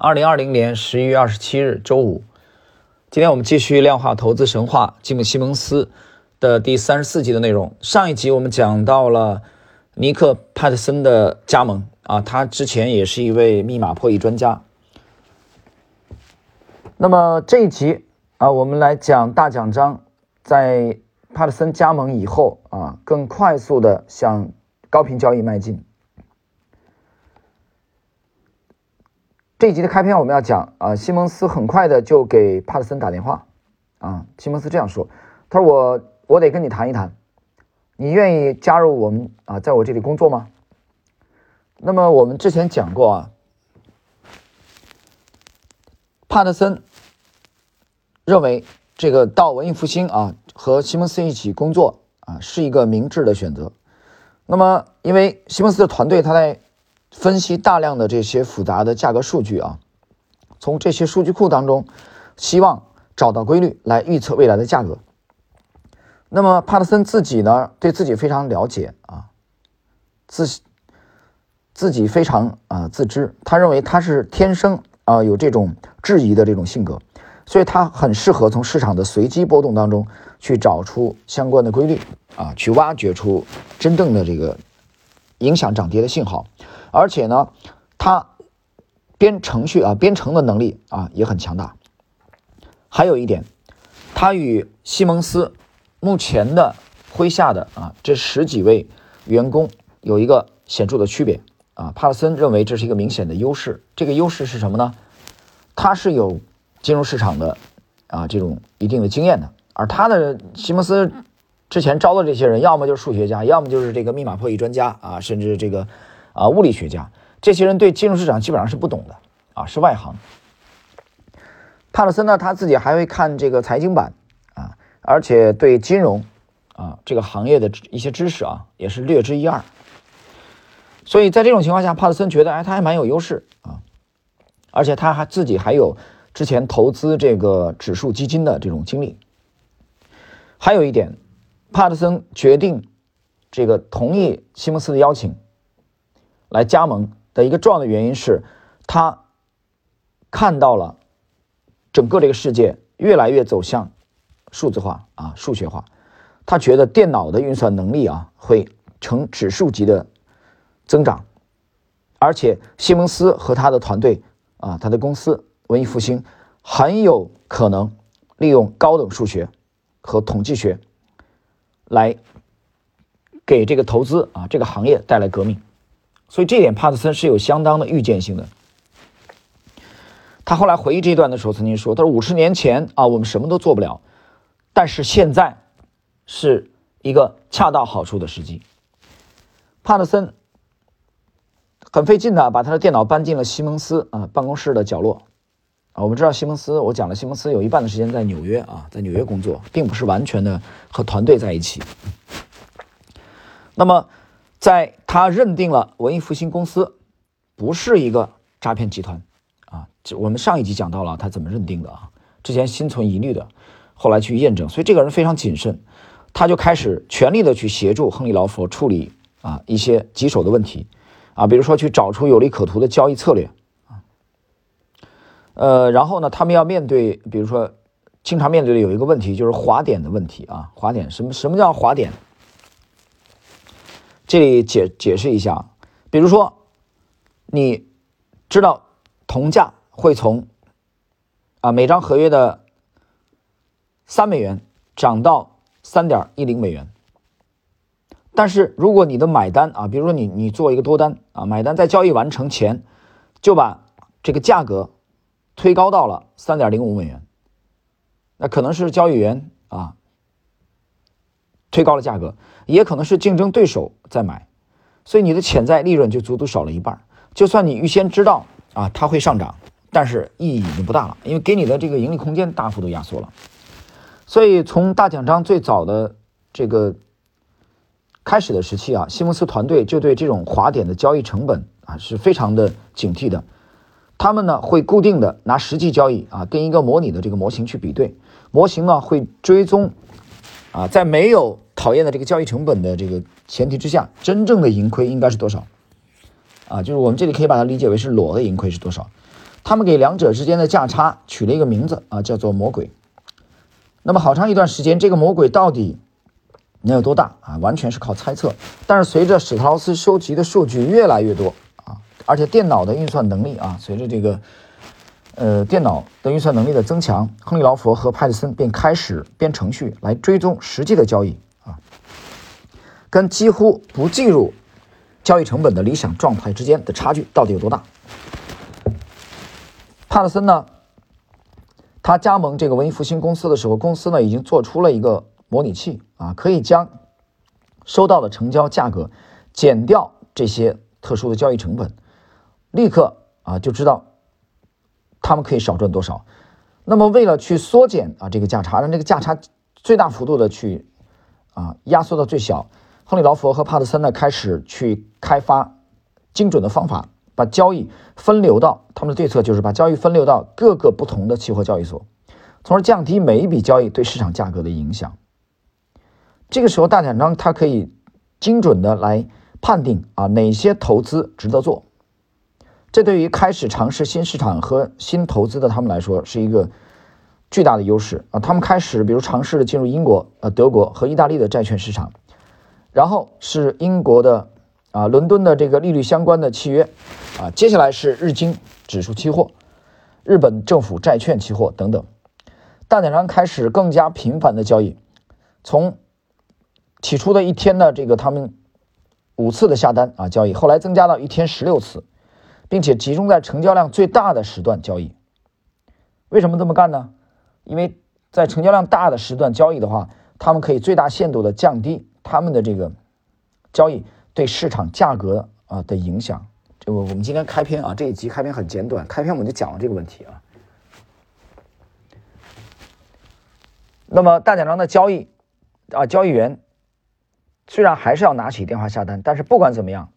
二零二零年十一月二十七日，周五。今天我们继续量化投资神话吉姆·西蒙斯的第三十四集的内容。上一集我们讲到了尼克·帕特森的加盟啊，他之前也是一位密码破译专家。那么这一集啊，我们来讲大奖章在帕特森加盟以后啊，更快速的向高频交易迈进。这一集的开篇，我们要讲啊，西蒙斯很快的就给帕特森打电话，啊，西蒙斯这样说，他说我我得跟你谈一谈，你愿意加入我们啊，在我这里工作吗？那么我们之前讲过啊，帕特森认为这个到文艺复兴啊和西蒙斯一起工作啊是一个明智的选择。那么因为西蒙斯的团队他在。分析大量的这些复杂的价格数据啊，从这些数据库当中，希望找到规律来预测未来的价格。那么帕特森自己呢，对自己非常了解啊，自自己非常啊自知，他认为他是天生啊有这种质疑的这种性格，所以他很适合从市场的随机波动当中去找出相关的规律啊，去挖掘出真正的这个影响涨跌的信号。而且呢，他编程序啊，编程的能力啊也很强大。还有一点，他与西蒙斯目前的麾下的啊这十几位员工有一个显著的区别啊。帕特森认为这是一个明显的优势。这个优势是什么呢？他是有金融市场的啊这种一定的经验的，而他的西蒙斯之前招的这些人，要么就是数学家，要么就是这个密码破译专家啊，甚至这个。啊，物理学家，这些人对金融市场基本上是不懂的啊，是外行。帕特森呢，他自己还会看这个财经版啊，而且对金融啊这个行业的一些知识啊也是略知一二。所以在这种情况下，帕特森觉得，哎，他还蛮有优势啊，而且他还自己还有之前投资这个指数基金的这种经历。还有一点，帕特森决定这个同意西蒙斯的邀请。来加盟的一个重要的原因是，他看到了整个这个世界越来越走向数字化啊，数学化。他觉得电脑的运算能力啊会呈指数级的增长，而且西蒙斯和他的团队啊，他的公司文艺复兴很有可能利用高等数学和统计学来给这个投资啊这个行业带来革命。所以这点帕特森是有相当的预见性的。他后来回忆这一段的时候，曾经说：“他说五十年前啊，我们什么都做不了，但是现在是一个恰到好处的时机。”帕特森很费劲的把他的电脑搬进了西蒙斯啊办公室的角落啊。我们知道西蒙斯，我讲了，西蒙斯有一半的时间在纽约啊，在纽约工作，并不是完全的和团队在一起。那么。在他认定了文艺复兴公司不是一个诈骗集团。啊，我们上一集讲到了他怎么认定的啊，之前心存疑虑的，后来去验证，所以这个人非常谨慎，他就开始全力的去协助亨利劳佛处理啊一些棘手的问题。啊，比如说去找出有利可图的交易策略。啊，呃，然后呢，他们要面对，比如说经常面对的有一个问题就是滑点的问题啊，滑点什么什么叫滑点？这里解解释一下，比如说，你知道铜价会从啊每张合约的三美元涨到三点一零美元，但是如果你的买单啊，比如说你你做一个多单啊，买单在交易完成前就把这个价格推高到了三点零五美元，那可能是交易员啊。推高了价格，也可能是竞争对手在买，所以你的潜在利润就足足少了一半。就算你预先知道啊它会上涨，但是意义已经不大了，因为给你的这个盈利空间大幅度压缩了。所以从大奖章最早的这个开始的时期啊，西蒙斯团队就对这种滑点的交易成本啊是非常的警惕的。他们呢会固定的拿实际交易啊跟一个模拟的这个模型去比对，模型呢会追踪。啊，在没有讨厌的这个交易成本的这个前提之下，真正的盈亏应该是多少？啊，就是我们这里可以把它理解为是裸的盈亏是多少？他们给两者之间的价差取了一个名字啊，叫做魔鬼。那么好长一段时间，这个魔鬼到底能有多大啊？完全是靠猜测。但是随着史特劳斯收集的数据越来越多啊，而且电脑的运算能力啊，随着这个呃电脑的运算能力的增强，亨利劳佛和派特森便开始编程序来追踪实际的交易啊，跟几乎不计入交易成本的理想状态之间的差距到底有多大？帕特森呢？他加盟这个文艺复兴公司的时候，公司呢已经做出了一个模拟器啊，可以将收到的成交价格减掉这些特殊的交易成本，立刻啊就知道他们可以少赚多少。那么为了去缩减啊这个价差，让这个价差最大幅度的去啊压缩到最小，亨利劳佛和帕特森呢开始去开发精准的方法。把交易分流到他们的对策就是把交易分流到各个不同的期货交易所，从而降低每一笔交易对市场价格的影响。这个时候，大展张它可以精准的来判定啊哪些投资值得做。这对于开始尝试新市场和新投资的他们来说是一个巨大的优势啊。他们开始比如尝试进入英国、呃德国和意大利的债券市场，然后是英国的。啊，伦敦的这个利率相关的契约，啊，接下来是日经指数期货、日本政府债券期货等等。大点上开始更加频繁的交易，从起初的一天的这个他们五次的下单啊交易，后来增加到一天十六次，并且集中在成交量最大的时段交易。为什么这么干呢？因为在成交量大的时段交易的话，他们可以最大限度的降低他们的这个交易。对市场价格啊的影响，这我我们今天开篇啊这一集开篇很简短，开篇我们就讲了这个问题啊。那么大奖章的交易啊，交易员虽然还是要拿起电话下单，但是不管怎么样，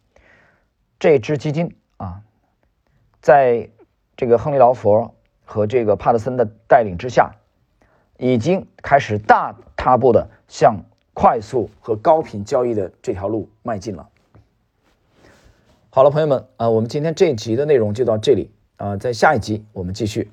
这支基金啊，在这个亨利劳佛和这个帕特森的带领之下，已经开始大踏步的向快速和高频交易的这条路迈进了。好了，朋友们啊，我们今天这一集的内容就到这里啊，在下一集我们继续。